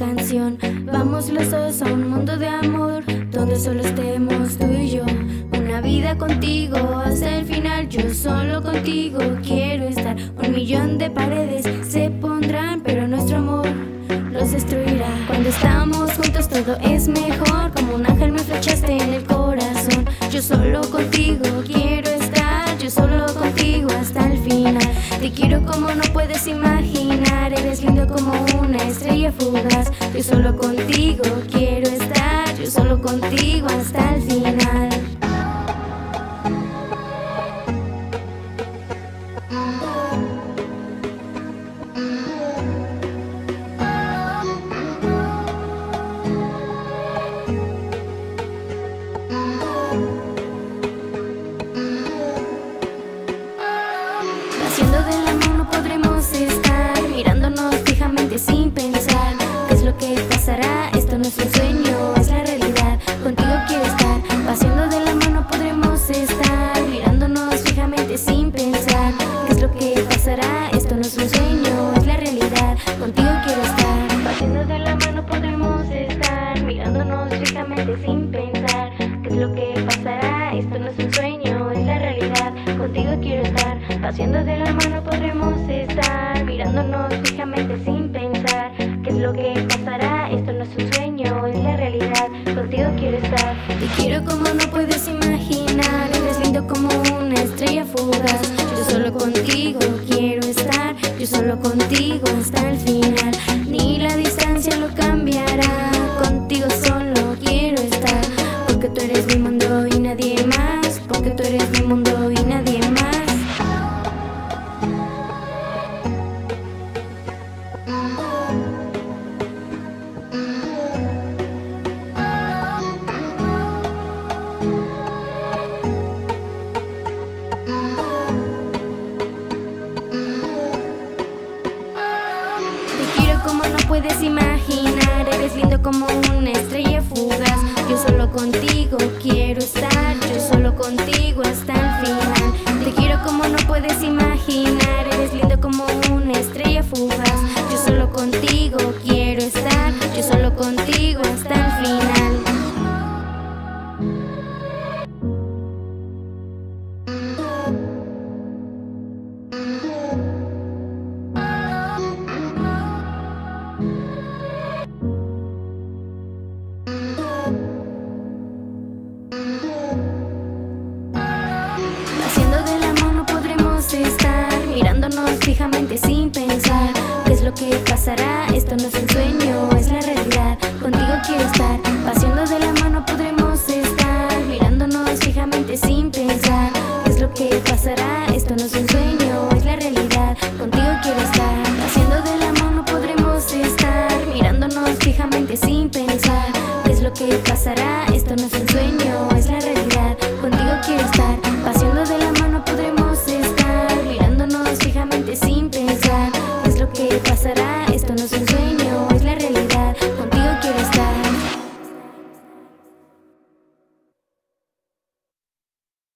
canción. Vamos los dos a un mundo de amor, donde solo estemos tú y yo. Una vida contigo hasta el final, yo solo contigo quiero estar. Un millón de paredes se pondrán, pero nuestro amor los destruirá. Cuando estamos juntos todo es mejor, como un ángel me flechaste en el corazón. Yo solo contigo quiero estar, yo solo contigo hasta el final. Te quiero como no puedes imaginar, eres lindo como una estrella fugaz. Yo solo contigo quiero estar, yo solo contigo hasta el final. Contigo quiero estar. Haciendo de la mano podremos estar Mirándonos fijamente sin pensar. ¿Qué es lo que pasará? Esto no es un sueño, es la realidad. Contigo quiero estar Haciendo de la mano podremos estar Mirándonos fijamente sin pensar. ¿Qué es lo que pasará? Esto no es un sueño, es la realidad. Contigo quiero estar. Te quiero como no puedes imaginar Porque tú eres mi mundo y puedes imaginar, eres lindo como una estrella fugaz. Yo solo contigo quiero estar, yo solo contigo hasta el final. Te quiero como no puedes imaginar, eres lindo como una estrella fugaz. Yo solo contigo que pasará? Esto no es un sueño, es la realidad Contigo quiero estar Haciendo del amor no podremos estar Mirándonos fijamente sin pensar ¿Qué es lo que pasará?